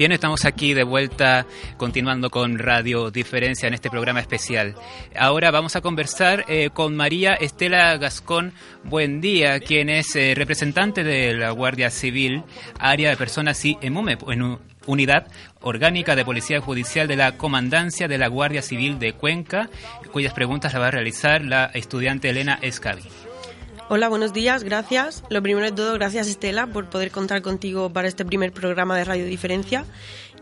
Bien, estamos aquí de vuelta continuando con Radio Diferencia en este programa especial. Ahora vamos a conversar eh, con María Estela Gascón Buen día, quien es eh, representante de la Guardia Civil, área de personas y en Unidad Orgánica de Policía Judicial de la Comandancia de la Guardia Civil de Cuenca, cuyas preguntas la va a realizar la estudiante Elena Escavi. Hola, buenos días, gracias. Lo primero de todo, gracias Estela por poder contar contigo para este primer programa de Radio Diferencia.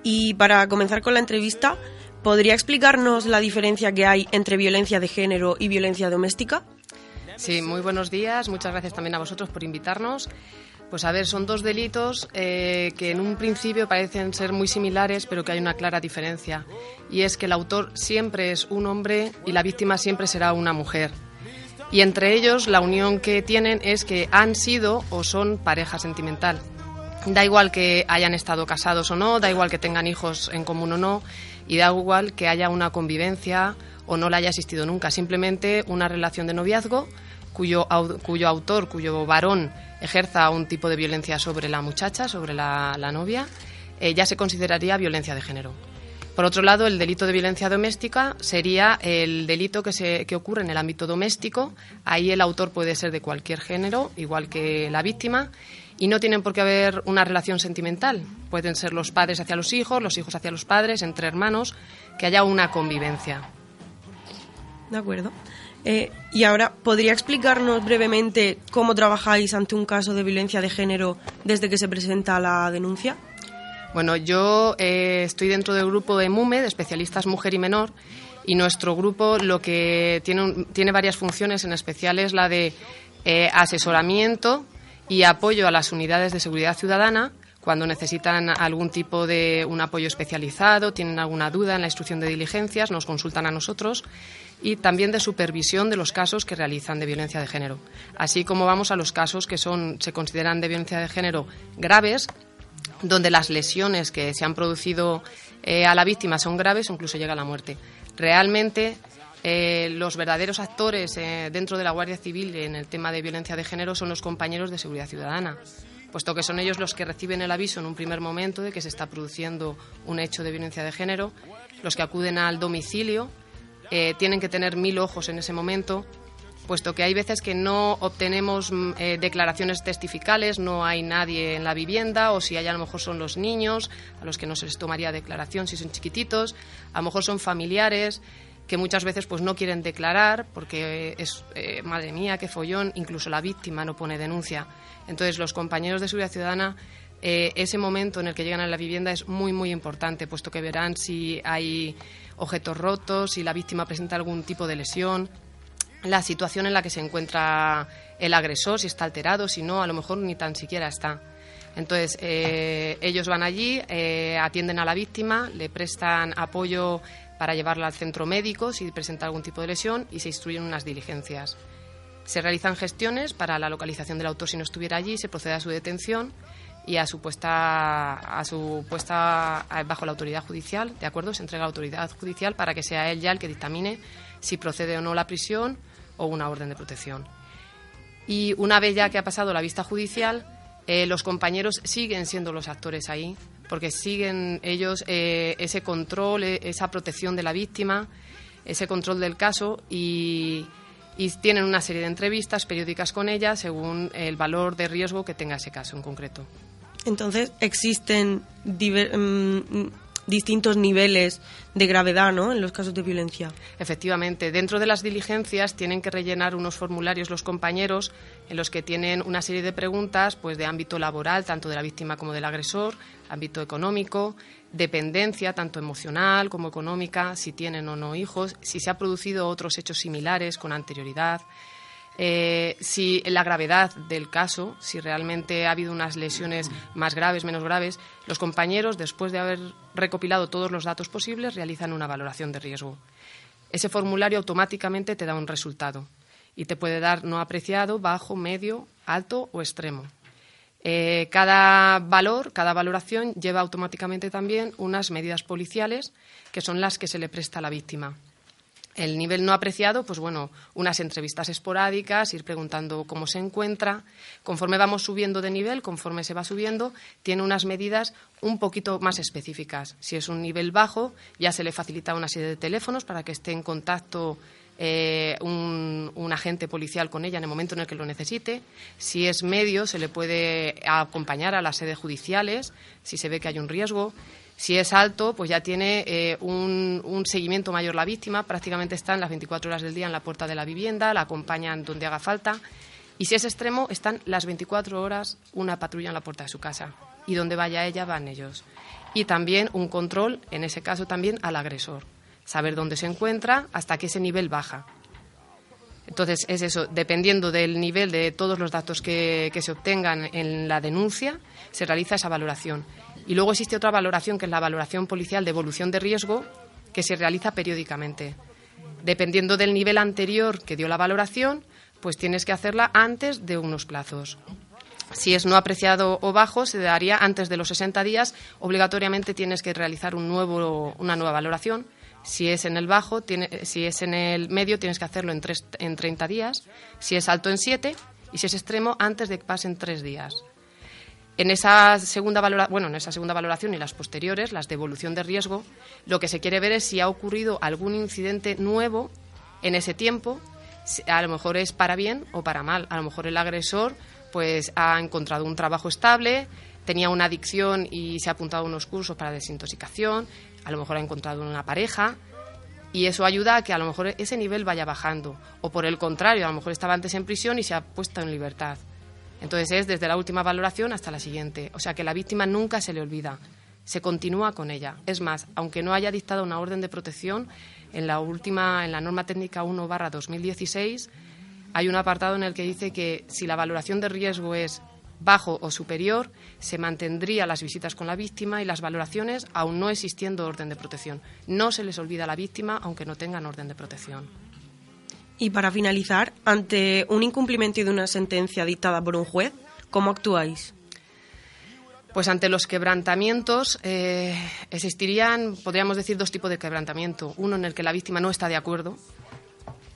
Y para comenzar con la entrevista, ¿podría explicarnos la diferencia que hay entre violencia de género y violencia doméstica? Sí, muy buenos días. Muchas gracias también a vosotros por invitarnos. Pues a ver, son dos delitos eh, que en un principio parecen ser muy similares, pero que hay una clara diferencia. Y es que el autor siempre es un hombre y la víctima siempre será una mujer y entre ellos la unión que tienen es que han sido o son pareja sentimental. Da igual que hayan estado casados o no, da igual que tengan hijos en común o no, y da igual que haya una convivencia o no la haya existido nunca, simplemente una relación de noviazgo cuyo, cuyo autor, cuyo varón ejerza un tipo de violencia sobre la muchacha, sobre la, novia, eh, ya se consideraría violencia de género. Por otro lado, el delito de violencia doméstica sería el delito que, se, que ocurre en el ámbito doméstico. Ahí el autor puede ser de cualquier género, igual que la víctima, y no tienen por qué haber una relación sentimental. Pueden ser los padres hacia los hijos, los hijos hacia los padres, entre hermanos, que haya una convivencia. De acuerdo. Eh, y ahora, ¿podría explicarnos brevemente cómo trabajáis ante un caso de violencia de género desde que se presenta la denuncia? Bueno, yo eh, estoy dentro del grupo de MUME, de especialistas mujer y menor, y nuestro grupo lo que tiene, tiene varias funciones, en especial es la de eh, asesoramiento y apoyo a las unidades de seguridad ciudadana cuando necesitan algún tipo de un apoyo especializado, tienen alguna duda en la instrucción de diligencias, nos consultan a nosotros y también de supervisión de los casos que realizan de violencia de género. Así como vamos a los casos que son, se consideran de violencia de género graves, donde las lesiones que se han producido eh, a la víctima son graves o incluso llega a la muerte. Realmente eh, los verdaderos actores eh, dentro de la Guardia Civil en el tema de violencia de género son los compañeros de seguridad ciudadana, puesto que son ellos los que reciben el aviso en un primer momento de que se está produciendo un hecho de violencia de género, los que acuden al domicilio, tienen que tener mil ojos en ese momento puesto que hay veces que no obtenemos mm, eh, declaraciones testificales, no hay nadie en la vivienda, o si hay a lo mejor son los niños, a los que no se les tomaría declaración si son chiquititos, a lo mejor son familiares que muchas veces pues no quieren declarar porque es eh, madre mía qué follón incluso la víctima no pone denuncia. Entonces los compañeros de seguridad ciudadana eh, ese momento en el que llegan a la vivienda es muy muy importante puesto que verán si hay objetos rotos si la víctima presenta algún tipo de lesión la situación en la que se encuentra el agresor, si está alterado, si no, a lo mejor ni tan siquiera está. Entonces, eh, ellos van allí, eh, atienden a la víctima, le prestan apoyo para llevarla al centro médico si presenta algún tipo de lesión y se instruyen unas diligencias. Se realizan gestiones para la localización del autor si no estuviera allí, se procede a su detención y a su puesta, a su puesta bajo la autoridad judicial, ¿de acuerdo? Se entrega a la autoridad judicial para que sea él ya el que dictamine si procede o no la prisión o una orden de protección. Y una vez ya que ha pasado la vista judicial, eh, los compañeros siguen siendo los actores ahí, porque siguen ellos eh, ese control, eh, esa protección de la víctima, ese control del caso y, tienen una serie de entrevistas periódicas con ella según el valor de riesgo que tenga ese caso en concreto. Entonces, existen mm, distintos niveles de gravedad ¿no? en los casos de violencia. Efectivamente, dentro de las diligencias tienen que rellenar unos formularios los compañeros en los que tienen una serie de preguntas pues, de ámbito laboral, tanto de la víctima como del agresor, ámbito económico, dependencia, tanto emocional como económica, si tienen o no hijos, si se han producido otros hechos similares con anterioridad. Eh, si la gravedad del caso, si realmente ha habido unas lesiones más graves, menos graves, los compañeros, después de haber recopilado todos los datos posibles, realizan una valoración de riesgo. Ese formulario automáticamente te da un resultado y te puede dar no apreciado, bajo, medio, alto o extremo. Eh, cada valor, cada valoración lleva automáticamente también unas medidas policiales que son las que se le presta a la víctima. El nivel no apreciado, pues bueno, unas entrevistas esporádicas, ir preguntando cómo se encuentra. Conforme vamos subiendo de nivel, conforme se va subiendo, tiene unas medidas un poquito más específicas. Si es un nivel bajo, ya se le facilita una serie de teléfonos para que esté en contacto eh, un, un, agente policial con ella en el momento en el que lo necesite. Si es medio, se le puede acompañar a las sedes judiciales si se ve que hay un riesgo. Si es alto, pues ya tiene eh, un, seguimiento mayor la víctima, prácticamente están las 24 horas del día en la puerta de la vivienda, la acompañan donde haga falta. Y si es extremo, están las 24 horas una patrulla en la puerta de su casa. Y donde vaya ella, van ellos. Y también un control, en ese caso también, al agresor. Saber dónde se encuentra hasta que ese nivel baja. Entonces, es eso, dependiendo del nivel de todos los datos que se obtengan en la denuncia, se realiza esa valoración. Y luego existe otra valoración, que es la valoración policial de evolución de riesgo, que se realiza periódicamente. Dependiendo del nivel anterior que dio la valoración, pues tienes que hacerla antes de unos plazos. Si es no apreciado o bajo, se daría antes de los 60 días. Obligatoriamente tienes que realizar un nuevo, una nueva valoración. Si es en el bajo, tiene, si es en el medio, tienes que hacerlo en, tres, en 30 días. Si es alto, en 7. Y si es extremo, antes de que pasen 3 días. En esa segunda valoración, bueno, en esa segunda valoración y las posteriores, las de evolución de riesgo, lo que se quiere ver es si ha ocurrido algún incidente nuevo en ese tiempo, a lo mejor es para bien o para mal. A lo mejor el agresor pues ha encontrado un trabajo estable, tenía una adicción y se ha apuntado a unos cursos para desintoxicación, a lo mejor ha encontrado una pareja y eso ayuda a que a lo mejor ese nivel vaya bajando o por el contrario, a lo mejor estaba antes en prisión y se ha puesto en libertad. Entonces es desde la última valoración hasta la siguiente. O sea que la víctima nunca se le olvida, se continúa con ella. Es más, aunque no haya dictado una orden de protección, en la última, en la norma técnica 1 barra 2016, hay un apartado en el que dice que si la valoración de riesgo es bajo o superior, se mantendría las visitas con la víctima y las valoraciones aún no existiendo orden de protección. No se les olvida a la víctima aunque no tengan orden de protección. Y para finalizar, ante un incumplimiento de una sentencia dictada por un juez, ¿cómo actuáis? Pues ante los quebrantamientos eh, existirían, podríamos decir, dos tipos de quebrantamiento. Uno en el que la víctima no está de acuerdo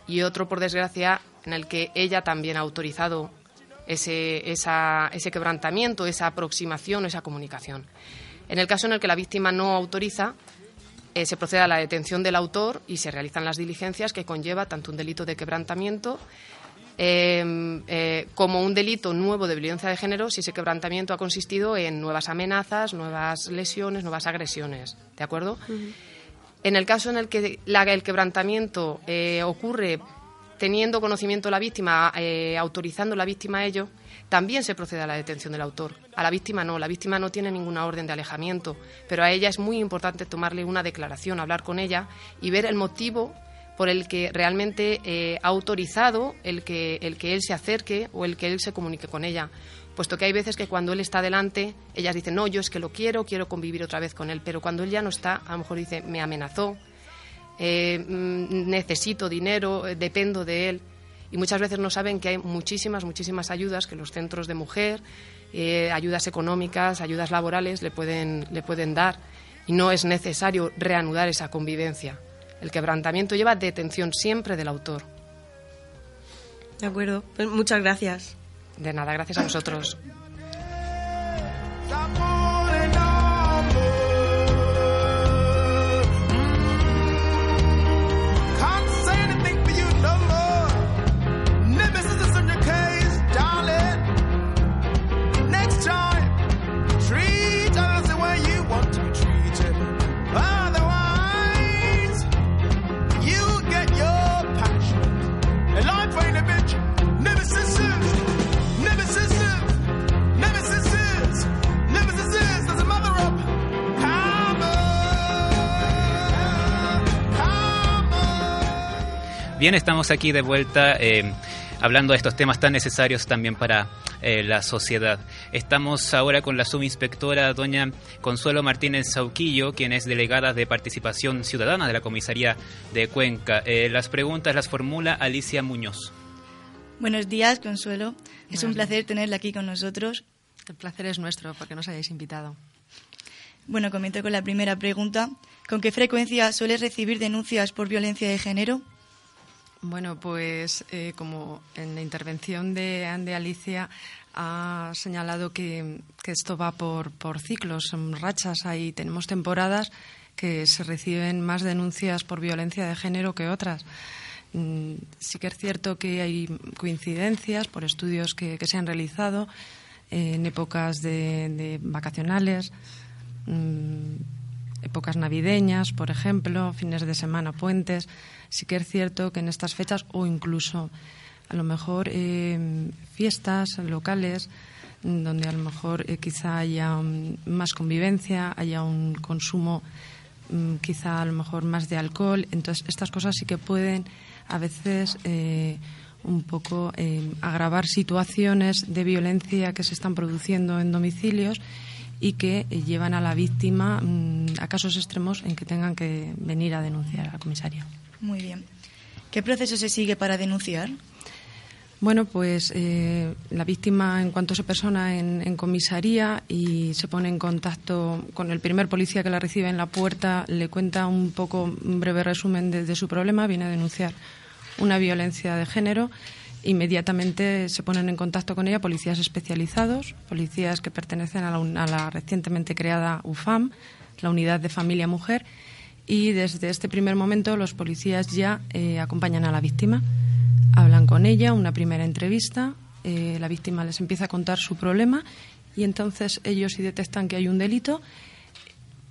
y otro, por desgracia, en el que ella también ha autorizado ese, ese quebrantamiento, esa aproximación, esa comunicación. En el caso en el que la víctima no autoriza, eh, se procede a la detención del autor y se realizan las diligencias que conlleva tanto un delito de quebrantamiento em, eh, como un delito nuevo de violencia de género si ese quebrantamiento ha consistido en nuevas amenazas, nuevas lesiones, nuevas agresiones. ¿De acuerdo? En el caso en el que el quebrantamiento eh, ocurre teniendo conocimiento la víctima, autorizando la víctima a ello, también se procede a la detención del autor. A la víctima no, la víctima no tiene ninguna orden de alejamiento, pero a ella es muy importante tomarle una declaración, hablar con ella y ver el motivo por el que realmente eh, ha autorizado el que, el que él se acerque o el que él se comunique con ella. Puesto que hay veces que cuando él está delante, ellas dicen, no, yo es que lo quiero, quiero convivir otra vez con él, pero cuando él ya no está, a lo mejor dice, me amenazó, eh, mm, necesito dinero, eh, dependo de él y muchas veces no saben que hay muchísimas, muchísimas ayudas que los centros de mujer, eh, ayudas económicas, ayudas laborales le pueden, le pueden dar y no es necesario reanudar esa convivencia. El quebrantamiento lleva detención siempre del autor. De acuerdo, pues muchas gracias. De nada, gracias a vosotros. Bien, estamos aquí de vuelta eh, hablando de estos temas tan necesarios también para eh, la sociedad. Estamos ahora con la subinspectora doña Consuelo Martínez Sauquillo, quien es delegada de participación ciudadana de la comisaría de Cuenca. Eh, las preguntas las formula Alicia Muñoz. Buenos días, Consuelo. Es un placer tenerla aquí con nosotros. El placer es nuestro porque nos hayáis invitado. Bueno, comienzo con la primera pregunta. ¿Con qué frecuencia sueles recibir denuncias por violencia de género? Bueno, pues eh, como en la intervención de, de Alicia ha señalado que, esto va por, por ciclos, son rachas, ahí tenemos temporadas que se reciben más denuncias por violencia de género que otras. Mm, sí que es cierto que hay coincidencias por estudios que, se han realizado en épocas de, vacacionales, mm, épocas navideñas, por ejemplo, fines de semana, puentes. Sí que es cierto que en estas fechas o incluso a lo mejor eh, fiestas locales donde a lo mejor eh, quizá haya mm, más convivencia, haya un consumo mm, quizá a lo mejor más de alcohol. Entonces, estas cosas sí que pueden a veces eh, un poco agravar situaciones de violencia que se están produciendo en domicilios y que llevan a la víctima mm, a casos extremos en que tengan que venir a denunciar a la comisaría. Muy bien. ¿Qué proceso se sigue para denunciar? Bueno, pues eh, la víctima, en cuanto se persona en, comisaría y se pone en contacto con el primer policía que la recibe en la puerta, le cuenta un poco, un breve resumen de, su problema, viene a denunciar una violencia de género. Inmediatamente se ponen en contacto con ella policías especializados, policías que pertenecen a la, recientemente creada UFAM, la Unidad de Familia Mujer, y desde este primer momento los policías ya eh, acompañan a la víctima hablan con ella, una primera entrevista, eh, la víctima les empieza a contar su problema y entonces ellos si detectan que hay un delito,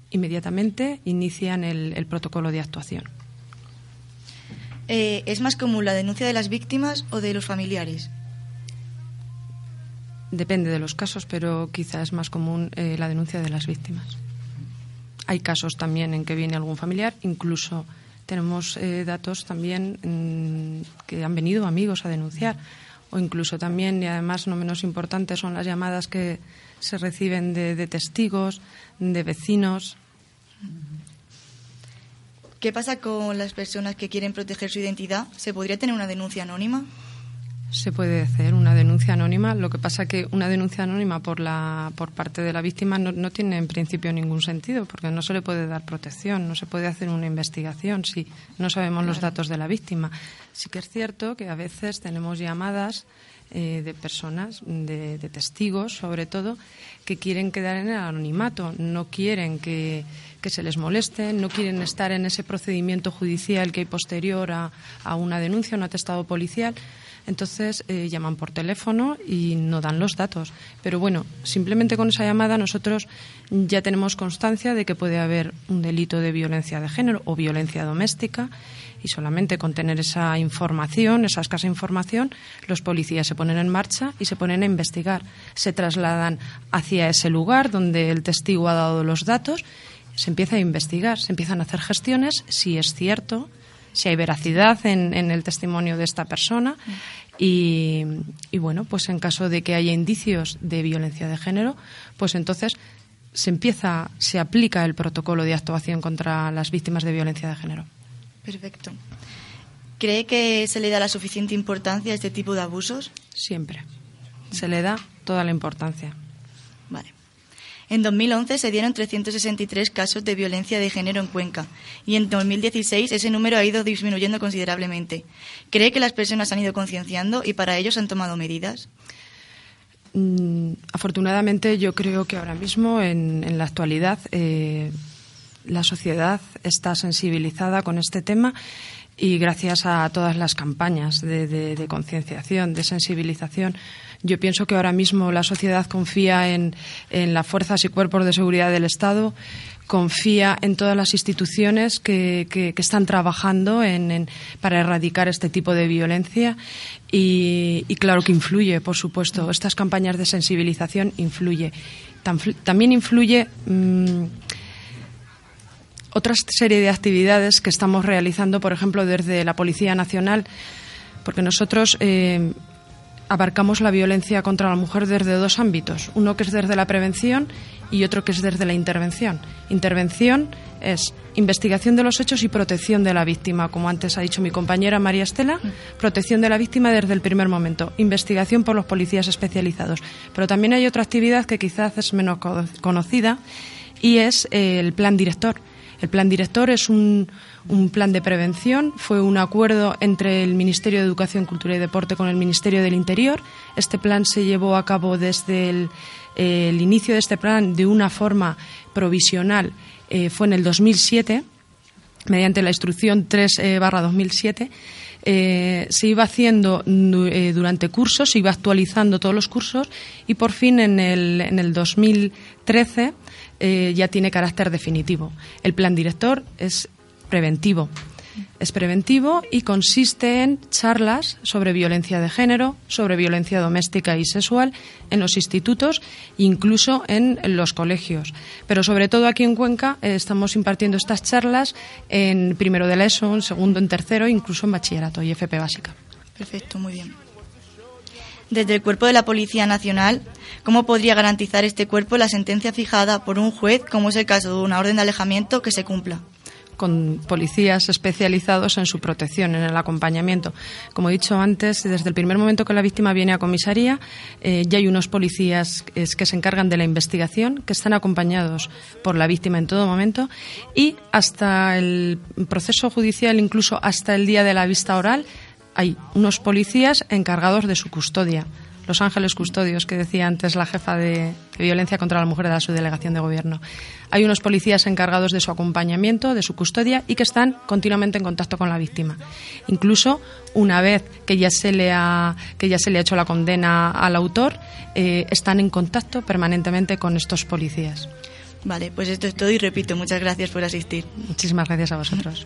inmediatamente inician el, protocolo de actuación. Eh, ¿Es más común la denuncia de las víctimas o de los familiares? Depende de los casos, pero quizás es más común eh, la denuncia de las víctimas. Hay casos también en que viene algún familiar, incluso tenemos eh, datos también mm, que han venido amigos a denunciar o incluso también, y además no menos importante, son las llamadas que se reciben de, de testigos, de vecinos. ¿Qué pasa con las personas que quieren proteger su identidad? ¿Se podría tener una denuncia anónima? se puede hacer una denuncia anónima. Lo que pasa que una denuncia anónima por la por parte de la víctima no, tiene en principio ningún sentido, porque no se le puede dar protección, no se puede hacer una investigación si no sabemos los datos de la víctima. Sí que es cierto que a veces tenemos llamadas eh, de personas, de, testigos sobre todo, que quieren quedar en el anonimato, no quieren que, se les moleste, no quieren estar en ese procedimiento judicial que hay posterior a, a una denuncia, un atestado policial entonces eh, llaman por teléfono y no dan los datos. Pero bueno, simplemente con esa llamada nosotros ya tenemos constancia de que puede haber un delito de violencia de género o violencia doméstica y solamente con tener esa información, esa escasa información, los policías se ponen en marcha y se ponen a investigar. Se trasladan hacia ese lugar donde el testigo ha dado los datos, se empieza a investigar, se empiezan a hacer gestiones, si es cierto, si hay veracidad en, el testimonio de esta persona. Y, bueno, pues en caso de que haya indicios de violencia de género, pues entonces se empieza, se aplica el protocolo de actuación contra las víctimas de violencia de género. Perfecto. ¿Cree que se le da la suficiente importancia a este tipo de abusos? Siempre. Se le da toda la importancia. Vale. En 2011 se dieron 363 casos de violencia de género en Cuenca y en 2016 ese número ha ido disminuyendo considerablemente. ¿Cree que las personas han ido concienciando y para ello se han tomado medidas? Mm, afortunadamente yo creo que ahora mismo en, la actualidad eh, la sociedad está sensibilizada con este tema y gracias a todas las campañas de concienciación, de sensibilización, yo pienso que ahora mismo la sociedad confía en, las fuerzas y cuerpos de seguridad del Estado, confía en todas las instituciones que, están trabajando para erradicar este tipo de violencia y, claro que influye, por supuesto. Estas campañas de sensibilización influye. También influye mm, otra serie de actividades que estamos realizando, por ejemplo, desde la Policía Nacional, porque nosotros eh, abarcamos la violencia contra la mujer desde dos ámbitos, uno que es desde la prevención y otro que es desde la intervención. Intervención es investigación de los hechos y protección de la víctima, como antes ha dicho mi compañera María Estela, protección de la víctima desde el primer momento, investigación por los policías especializados. Pero también hay otra actividad que quizás es menos conocida y es el plan director El plan director es un, plan de prevención, fue un acuerdo entre el Ministerio de Educación, Cultura y Deporte con el Ministerio del Interior. Este plan se llevó a cabo desde el, el inicio de este plan de una forma provisional, eh, fue en el 2007, mediante la instrucción 3 eh, barra 2007 eh, se iba haciendo eh, durante cursos, se iba actualizando todos los cursos y por fin en el, en el 2013 eh, ya tiene carácter definitivo. El plan director es preventivo. Es preventivo y consiste en charlas sobre violencia de género, sobre violencia doméstica y sexual en los institutos, incluso en los colegios. Pero sobre todo aquí en Cuenca eh, estamos impartiendo estas charlas en primero de la ESO, en segundo, en tercero, incluso en bachillerato y FP básica. Perfecto, muy bien. Desde el cuerpo de la Policía Nacional, ¿cómo podría garantizar este cuerpo la sentencia fijada por un juez, como es el caso de una orden de alejamiento, que se cumpla? con policías especializados en su protección, en el acompañamiento. Como he dicho antes, desde el primer momento que la víctima viene a comisaría, eh, ya hay unos policías que se encargan de la investigación, que están acompañados por la víctima en todo momento, y hasta el proceso judicial, incluso hasta el día de la vista oral, hay unos policías encargados de su custodia. Los ángeles custodios que decía antes la jefa de, de violencia contra la mujer de la subdelegación de gobierno. Hay unos policías encargados de su acompañamiento, de su custodia y que están continuamente en contacto con la víctima. Incluso una vez que ya se le ha, que ya se le ha hecho la condena al autor, eh, están en contacto permanentemente con estos policías. Vale, pues esto es todo y repito, muchas gracias por asistir. Muchísimas gracias a vosotros.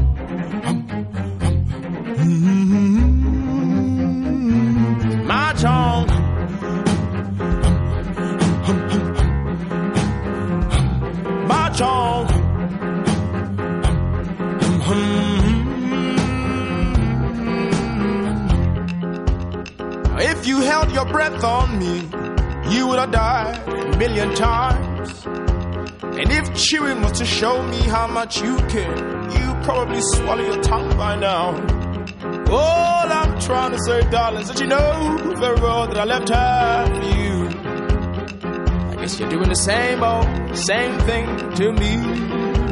Your breath on me, you would have died a million times. And if chewing was to show me how much you care, you probably swallow your tongue by now. All I'm trying to say, darling, is that you know very well that I left for you. I guess you're doing the same old, same thing to me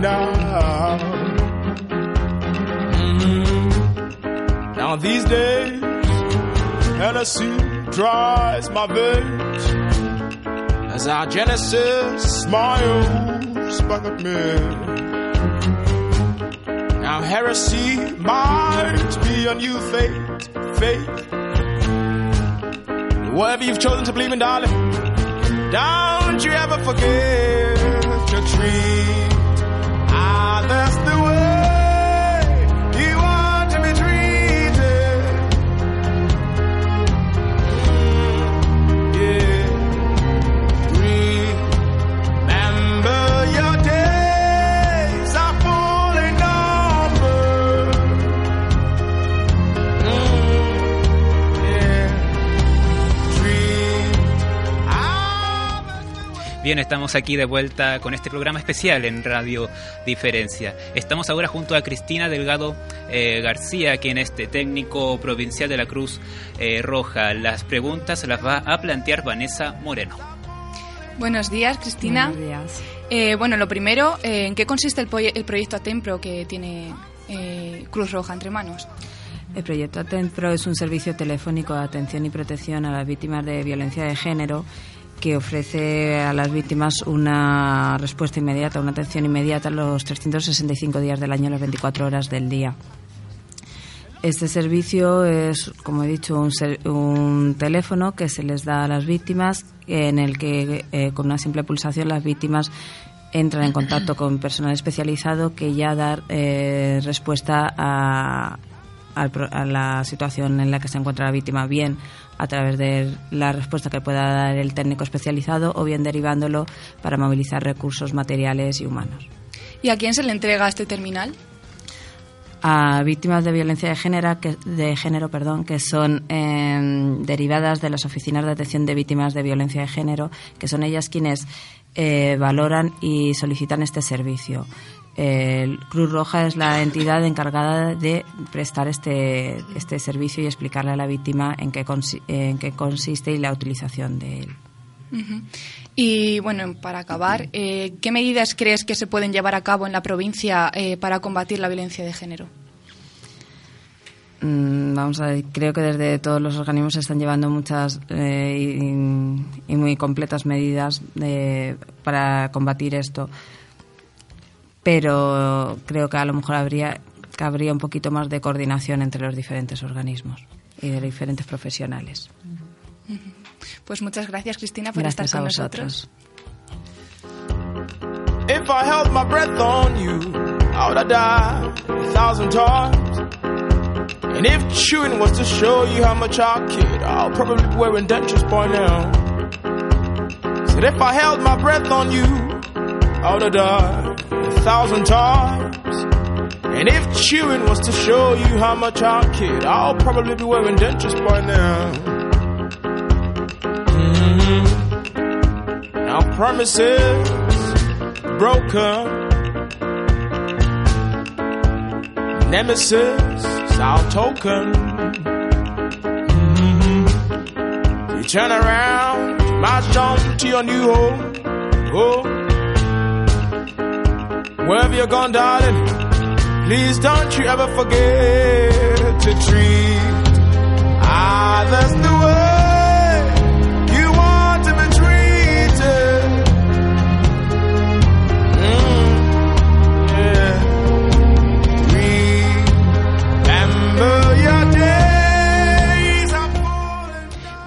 now. Mm. Now these days, Hennessy dries my veins as our Genesis smiles back at me. Now heresy might be a new fate, fate. Whatever you've chosen to believe in, darling, don't you ever forget to treat others ah, the way Bien, estamos aquí de vuelta con este programa especial en Radio Diferencia. Estamos ahora junto a Cristina Delgado eh, García, quien es de técnico provincial de la Cruz eh, Roja. Las preguntas las va a plantear Vanessa Moreno. Buenos días, Cristina. Buenos días. Eh, bueno, lo primero, eh, ¿en qué consiste el, el proyecto Atempro que tiene eh, Cruz Roja entre manos? El proyecto Atempro es un servicio telefónico de atención y protección a las víctimas de violencia de género que ofrece a las víctimas una respuesta inmediata, una atención inmediata los 365 días del año, las 24 horas del día. Este servicio es, como he dicho, un, ser- un teléfono que se les da a las víctimas en el que eh, con una simple pulsación las víctimas entran en contacto con personal especializado que ya da eh, respuesta a, a la situación en la que se encuentra la víctima, bien a través de la respuesta que pueda dar el técnico especializado o bien derivándolo para movilizar recursos materiales y humanos. ¿Y a quién se le entrega este terminal? a víctimas de violencia de género que, de género, perdón, que son em, derivadas de las oficinas de atención de víctimas de violencia de género, que son ellas quienes eh, valoran y solicitan este servicio. Cruz Roja es la entidad encargada de prestar este, este servicio y explicarle a la víctima en qué, en qué consiste y la utilización de él. Y bueno, para acabar, eh, ¿qué medidas crees que se pueden llevar a cabo en la provincia eh, para combatir la violencia de género? Mm, vamos a ver, creo que desde todos los organismos se están llevando muchas eh, y, muy completas medidas para combatir esto. Pero creo que a lo mejor habría, habría un poquito más de coordinación entre los diferentes organismos y de diferentes profesionales. Pues muchas gracias, Cristina, por estar con nosotros. If I held my breath on you, I would have died a thousand times. And if chewing was to show you how much I kid, I'll probably be wearing dentures by now. Said if I held my breath on you, I would have died thousand times. And if chewing was to show you how much I kid, I'll probably be wearing dentures by now. Now promises broken. Nemesis, our token. Mm-hmm. You turn around, march on to your new home. Oh. Wherever you're gone, darling, please don't you ever forget to treat others the way.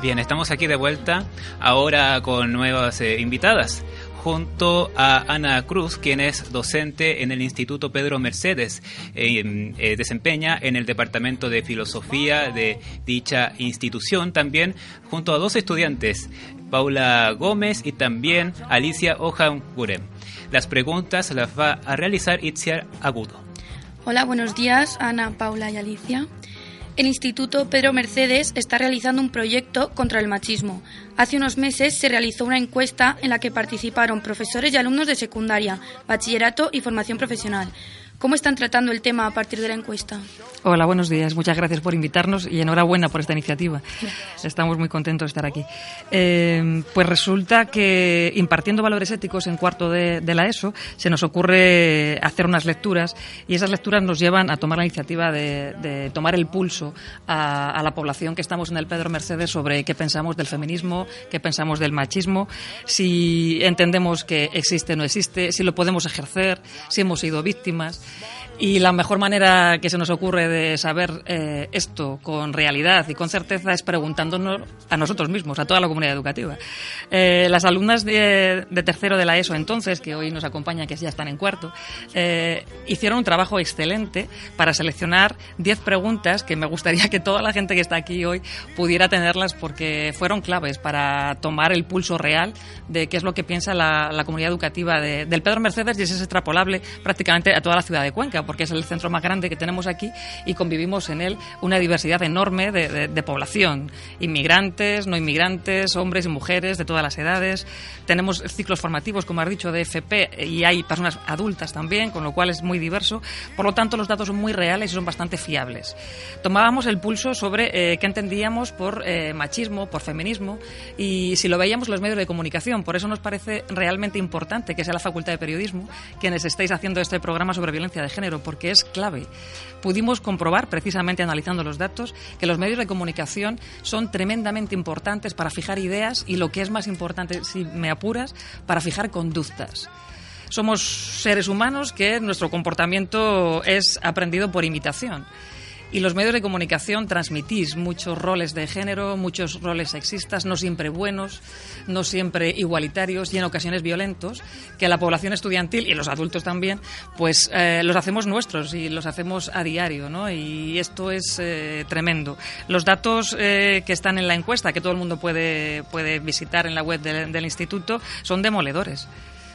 Bien, estamos aquí de vuelta ahora con nuevas eh, invitadas junto a Ana Cruz, quien es docente en el Instituto Pedro Mercedes. Eh, eh, desempeña en el Departamento de Filosofía de dicha institución, también junto a dos estudiantes, Paula Gómez y también Alicia Ojan Gurem. Las preguntas las va a realizar Itziar Agudo. Hola, buenos días, Ana, Paula y Alicia. El Instituto Pedro Mercedes está realizando un proyecto contra el machismo. Hace unos meses se realizó una encuesta en la que participaron profesores y alumnos de secundaria, bachillerato y formación profesional. ¿Cómo están tratando el tema a partir de la encuesta? Hola, buenos días. Muchas gracias por invitarnos y enhorabuena por esta iniciativa. Estamos muy contentos de estar aquí. Eh, pues resulta que impartiendo valores éticos en cuarto de, la ESO se nos ocurre hacer unas lecturas y esas lecturas nos llevan a tomar la iniciativa de, tomar el pulso a, a, la población que estamos en el Pedro Mercedes sobre qué pensamos del feminismo, qué pensamos del machismo, si entendemos que existe o no existe, si lo podemos ejercer, si hemos sido víctimas. Small Y la mejor manera que se nos ocurre de saber eh, esto con realidad y con certeza es preguntándonos a nosotros mismos, a toda la comunidad educativa. Eh, las alumnas de, tercero de la ESO entonces, que hoy nos acompañan, que ya están en cuarto, eh, hicieron un trabajo excelente para seleccionar 10 preguntas que me gustaría que toda la gente que está aquí hoy pudiera tenerlas porque fueron claves para tomar el pulso real de qué es lo que piensa la, comunidad educativa del Pedro Mercedes y es extrapolable prácticamente a toda la ciudad de Cuenca porque es el centro más grande que tenemos aquí y convivimos en él una diversidad enorme de, población, inmigrantes, no inmigrantes, hombres y mujeres de todas las edades. Tenemos ciclos formativos, como has dicho, de FP y hay personas adultas también, con lo cual es muy diverso. Por lo tanto, los datos son muy reales y son bastante fiables. Tomábamos el pulso sobre eh, qué entendíamos por eh, machismo, por feminismo y si lo veíamos los medios de comunicación. Por eso nos parece realmente importante que sea la Facultad de Periodismo quienes estáis haciendo este programa sobre violencia de género porque es clave. Pudimos comprobar, precisamente analizando los datos, que los medios de comunicación son tremendamente importantes para fijar ideas y lo que es más importante, si me apuras, para fijar conductas somos seres humanos que nuestro comportamiento es aprendido por imitación. Y los medios de comunicación transmitís muchos roles de género, muchos roles sexistas, no siempre buenos, no siempre igualitarios y en ocasiones violentos, que la población estudiantil y los adultos también, pues eh, los hacemos nuestros y los hacemos a diario, ¿no? Y esto es eh, tremendo. Los datos eh, que están en la encuesta, que todo el mundo puede, puede visitar en la web del instituto, son demoledores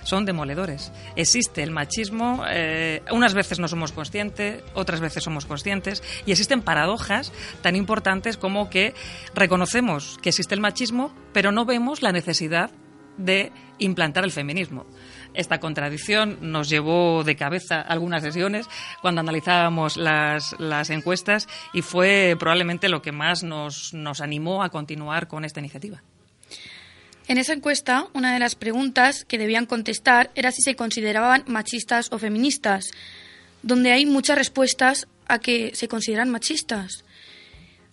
son demoledores. Existe el machismo, eh, unas veces no somos conscientes, otras veces somos conscientes, y existen paradojas tan importantes como que reconocemos que existe el machismo, pero no vemos la necesidad de implantar el feminismo. Esta contradicción nos llevó de cabeza algunas sesiones cuando analizábamos las, encuestas y fue probablemente lo que más nos animó a continuar con esta iniciativa. En esa encuesta, una de las preguntas que debían contestar era si se consideraban machistas o feministas, donde hay muchas respuestas a que se consideran machistas.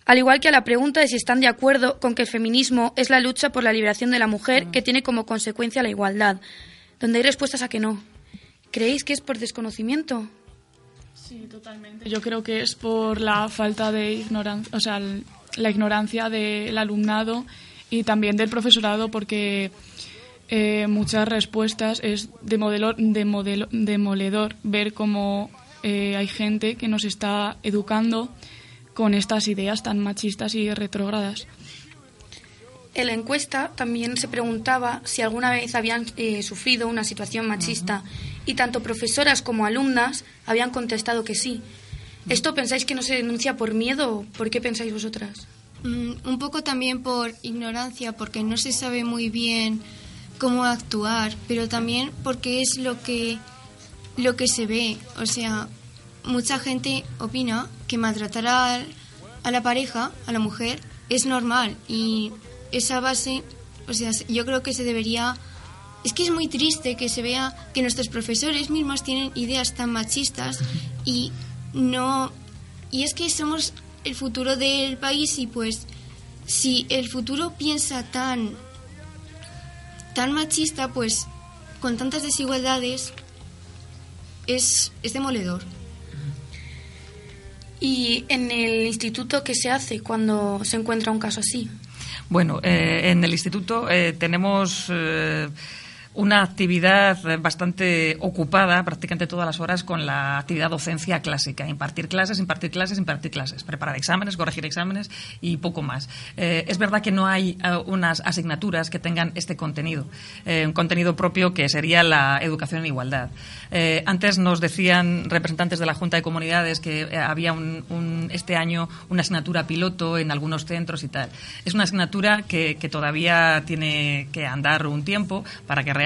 Al igual que a la pregunta de si están de acuerdo con que el feminismo es la lucha por la liberación de la mujer que tiene como consecuencia la igualdad, donde hay respuestas a que no. ¿Creéis que es por desconocimiento? Sí, totalmente. Yo creo que es por la falta de ignorancia, o sea, la ignorancia del alumnado y también del profesorado, porque eh, muchas respuestas es de modelo, de modelo, demoledor ver cómo eh, hay gente que nos está educando con estas ideas tan machistas y retrógradas. En la encuesta también se preguntaba si alguna vez habían eh, sufrido una situación machista y tanto profesoras como alumnas habían contestado que sí. ¿Esto pensáis que no se denuncia por miedo? ¿Por qué pensáis vosotras? Mm, un poco también por ignorancia, porque no se sabe muy bien cómo actuar, pero también porque es lo que lo que se ve, o sea, mucha gente opina que maltratar a, a la pareja, a la mujer, es normal y esa base, o sea, yo creo que se debería es que es muy triste que se vea que nuestros profesores mismos tienen ideas tan machistas y no y es que somos el futuro del país y pues si el futuro piensa tan tan machista, pues con tantas desigualdades es, es demoledor. ¿Y en el instituto qué se hace cuando se encuentra un caso así? Bueno, eh, en el instituto eh, tenemos eh, una actividad bastante ocupada, prácticamente todas las horas, con la actividad docencia clásica. Impartir clases, impartir clases, impartir clases. Preparar exámenes, corregir exámenes y poco más. Eh, es verdad que no hay eh, unas asignaturas que tengan este contenido. Eh, un contenido propio que sería la educación en igualdad. antes nos decían representantes de la Junta de Comunidades que había un, este año una asignatura piloto en algunos centros y tal. Es una asignatura que, todavía tiene que andar un tiempo para que realmente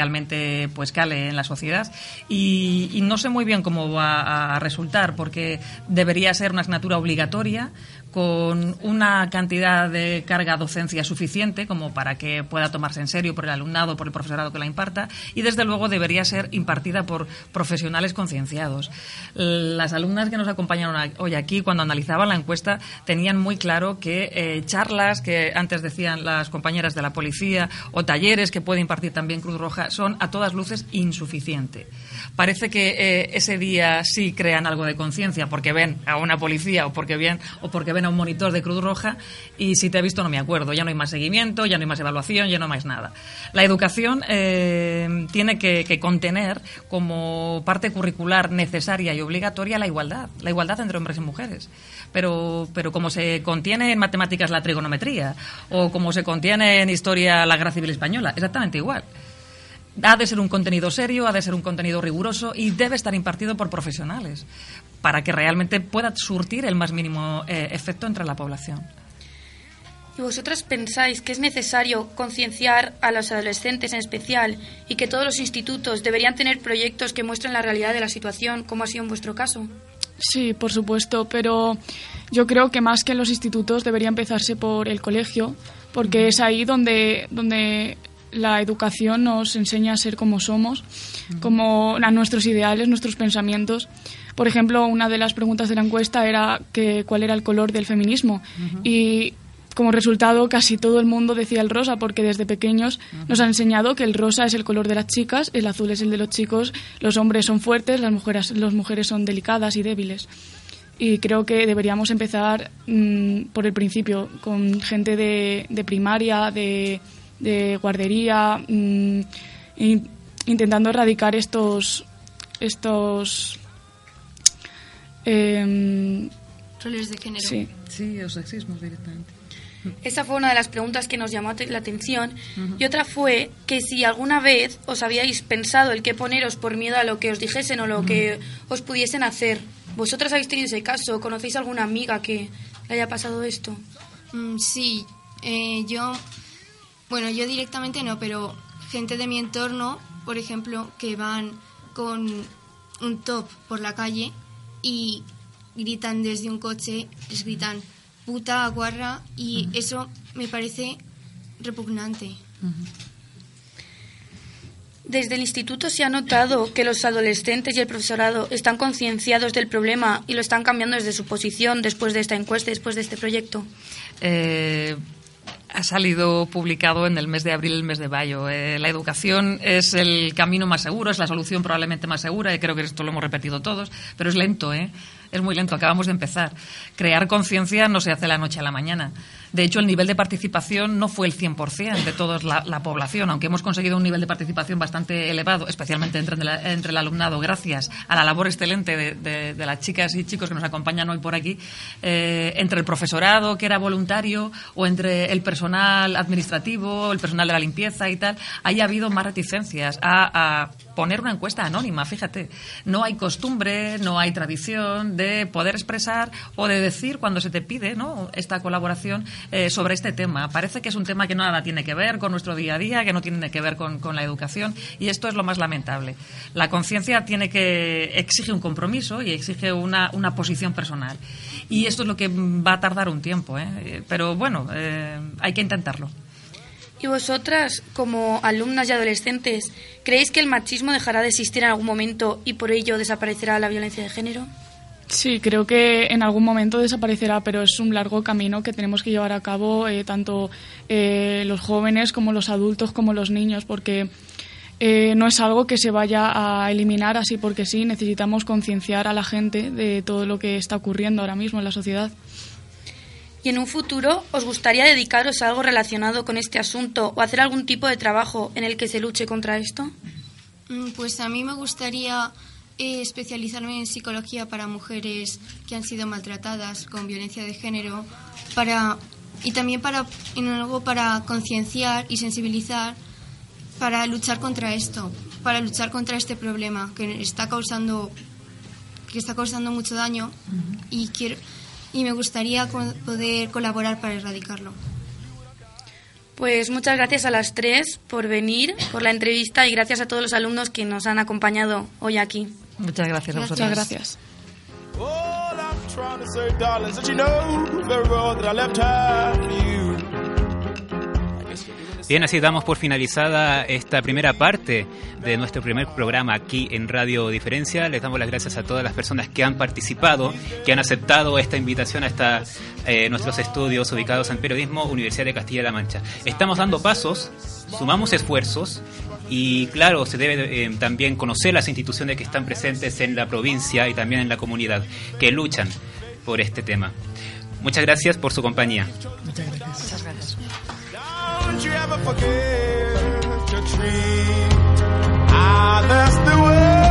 pues cale en la sociedad. Y, no sé muy bien cómo va a resultar porque debería ser una asignatura obligatoria con una cantidad de carga docencia suficiente como para que pueda tomarse en serio por el alumnado, por el profesorado que la imparta y desde luego debería ser impartida por profesionales concienciados. Las alumnas que nos acompañaron hoy aquí cuando analizaban la encuesta tenían muy claro que eh, charlas que antes decían las compañeras de la policía o talleres que puede impartir también Cruz Roja son a todas luces insuficientes parece que eh, ese día sí crean algo de conciencia porque ven a una policía o porque ven o porque ven a un monitor de Cruz Roja y si te he visto no me acuerdo, ya no hay más seguimiento, ya no hay más evaluación, ya no hay más nada. La educación eh, tiene que, que, contener como parte curricular necesaria y obligatoria la igualdad, la igualdad entre hombres y mujeres. Pero, pero como se contiene en matemáticas la trigonometría o como se contiene en historia la guerra civil española, exactamente igual ha de ser un contenido serio, ha de ser un contenido riguroso y debe estar impartido por profesionales para que realmente pueda surtir el más mínimo eh, efecto entre la población. ¿Y vosotras pensáis que es necesario concienciar a los adolescentes en especial y que todos los institutos deberían tener proyectos que muestren la realidad de la situación, como ha sido en vuestro caso? Sí, por supuesto, pero yo creo que más que en los institutos debería empezarse por el colegio, porque es ahí donde, donde la educación nos enseña a ser como somos, como a nuestros ideales, nuestros pensamientos. Por ejemplo, una de las preguntas de la encuesta era que cuál era el color del feminismo. Y como resultado casi todo el mundo decía el rosa porque desde pequeños nos ha enseñado que el rosa es el color de las chicas, el azul es el de los chicos, los hombres son fuertes, las mujeres, las mujeres son delicadas y débiles. Y creo que deberíamos empezar mm, por el principio, con gente de, de primaria, de, de guardería, mm, intentando erradicar estos estos em, roles de género. Sí, sí, los sexismos directamente. Esa fue una de las preguntas que nos llamó la atención. Y otra fue que si alguna vez os habíais pensado el qué poneros por miedo a lo que os dijesen o lo que os pudiesen hacer. ¿Vosotras habéis tenido ese caso? ¿Conocéis alguna amiga que le haya pasado esto? Mm, sí, eh, yo, bueno, yo directamente no, pero gente de mi entorno, por ejemplo, que van con un top por la calle y gritan desde un coche, les gritan puta, guarra, y eso me parece repugnante. Desde el instituto se ha notado que los adolescentes y el profesorado están concienciados del problema y lo están cambiando desde su posición después de esta encuesta, después de este proyecto. Eh, ha salido publicado en el mes de abril, el mes de mayo. Eh, la educación es el camino más seguro, es la solución probablemente más segura, y creo que esto lo hemos repetido todos, pero es lento, ¿eh? Es muy lento, acabamos de empezar. Crear conciencia no se hace la noche a la mañana. De hecho, el nivel de participación no fue el 100% de toda la, población, aunque hemos conseguido un nivel de participación bastante elevado, especialmente entre, el alumnado, gracias a la labor excelente de, las chicas y chicos que nos acompañan hoy por aquí, eh, entre el profesorado, que era voluntario, o entre el personal administrativo, el personal de la limpieza y tal, haya habido más reticencias a, a poner una encuesta anónima, fíjate. No hay costumbre, no hay tradición de poder expresar o de decir cuando se te pide ¿no? esta colaboración eh, sobre este tema. Parece que es un tema que nada tiene que ver con nuestro día a día, que no tiene que ver con, la educación y esto es lo más lamentable. La conciencia tiene que exige un compromiso y exige una, posición personal. Y esto es lo que va a tardar un tiempo, ¿eh? pero bueno, eh, hay que intentarlo. ¿Y vosotras, como alumnas y adolescentes, creéis que el machismo dejará de existir en algún momento y por ello desaparecerá la violencia de género? Sí, creo que en algún momento desaparecerá, pero es un largo camino que tenemos que llevar a cabo eh, tanto eh, los jóvenes como los adultos como los niños, porque eh, no es algo que se vaya a eliminar así porque sí, necesitamos concienciar a la gente de todo lo que está ocurriendo ahora mismo en la sociedad. ¿Y en un futuro os gustaría dedicaros a algo relacionado con este asunto o hacer algún tipo de trabajo en el que se luche contra esto? Mm, pues a mí me gustaría especializarme en psicología para mujeres que han sido maltratadas con violencia de género para y también para en algo para concienciar y sensibilizar para luchar contra esto, para luchar contra este problema que está causando que está causando mucho daño y quiero y me gustaría poder colaborar para erradicarlo. Pues muchas gracias a las tres por venir, por la entrevista y gracias a todos los alumnos que nos han acompañado hoy aquí. Muchas gracias a vosotros. Muchas gracias. Bien, así damos por finalizada esta primera parte de nuestro primer programa aquí en Radio Diferencia. Les damos las gracias a todas las personas que han participado, que han aceptado esta invitación a esta, eh, nuestros estudios ubicados en Periodismo Universidad de Castilla-La Mancha. Estamos dando pasos, sumamos esfuerzos y claro, se debe eh, también conocer las instituciones que están presentes en la provincia y también en la comunidad, que luchan por este tema. Muchas gracias por su compañía. Muchas gracias. Muchas gracias. Don't you ever forget your dream. Ah, that's the way.